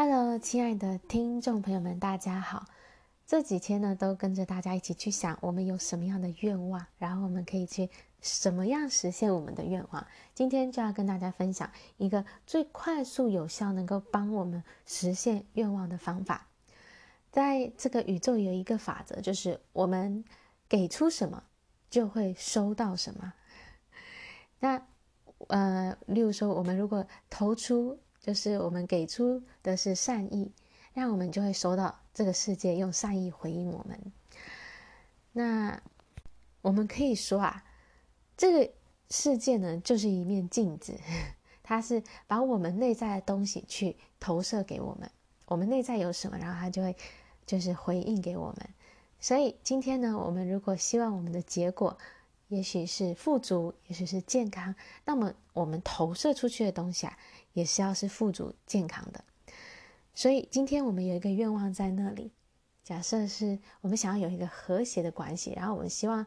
Hello，亲爱的听众朋友们，大家好。这几天呢，都跟着大家一起去想，我们有什么样的愿望，然后我们可以去什么样实现我们的愿望。今天就要跟大家分享一个最快速有效能够帮我们实现愿望的方法。在这个宇宙有一个法则，就是我们给出什么，就会收到什么。那呃，例如说，我们如果投出。就是我们给出的是善意，那我们就会收到这个世界用善意回应我们。那我们可以说啊，这个世界呢，就是一面镜子，它是把我们内在的东西去投射给我们。我们内在有什么，然后它就会就是回应给我们。所以今天呢，我们如果希望我们的结果，也许是富足，也许是健康，那么我们投射出去的东西啊。也是要是富足健康的，所以今天我们有一个愿望在那里。假设是我们想要有一个和谐的关系，然后我们希望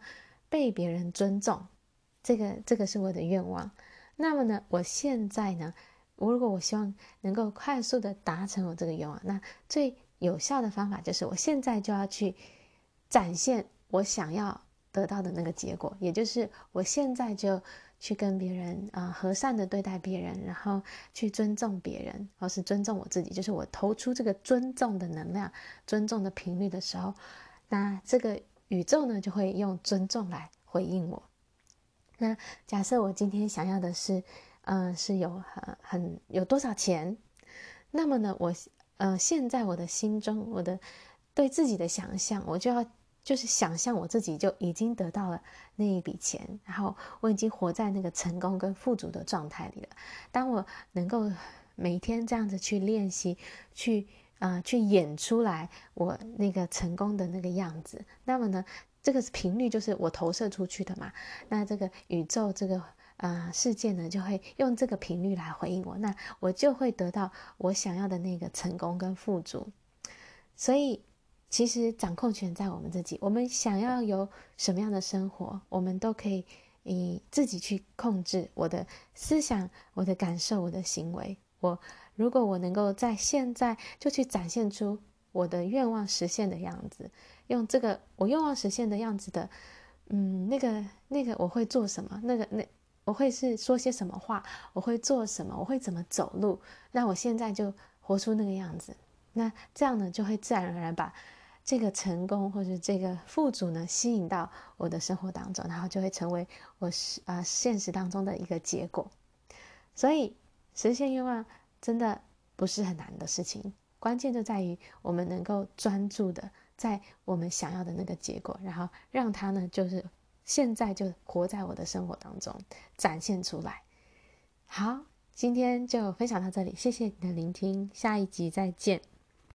被别人尊重，这个这个是我的愿望。那么呢，我现在呢，我如果我希望能够快速的达成我这个愿望，那最有效的方法就是我现在就要去展现我想要得到的那个结果，也就是我现在就。去跟别人啊、和善的对待别人，然后去尊重别人，或是尊重我自己，就是我投出这个尊重的能量、尊重的频率的时候，那这个宇宙呢就会用尊重来回应我。那假设我今天想要的是，嗯、是有很很有多少钱，那么呢，我呃现在我的心中，我的对自己的想象，我就要。就是想象我自己就已经得到了那一笔钱，然后我已经活在那个成功跟富足的状态里了。当我能够每天这样子去练习，去啊、去演出来我那个成功的那个样子，那么呢，这个频率就是我投射出去的嘛。那这个宇宙这个啊、呃、世界呢，就会用这个频率来回应我，那我就会得到我想要的那个成功跟富足。所以。其实掌控权在我们自己，我们想要有什么样的生活，我们都可以以自己去控制我的思想、我的感受、我的行为。我如果我能够在现在就去展现出我的愿望实现的样子，用这个我愿望实现的样子的，嗯，那个那个我会做什么？那个那我会是说些什么话？我会做什么？我会怎么走路？那我现在就活出那个样子。那这样呢，就会自然而然把。这个成功或者这个富足呢，吸引到我的生活当中，然后就会成为我是啊、现实当中的一个结果。所以实现愿望真的不是很难的事情，关键就在于我们能够专注的在我们想要的那个结果，然后让它呢就是现在就活在我的生活当中展现出来。好，今天就分享到这里，谢谢你的聆听，下一集再见。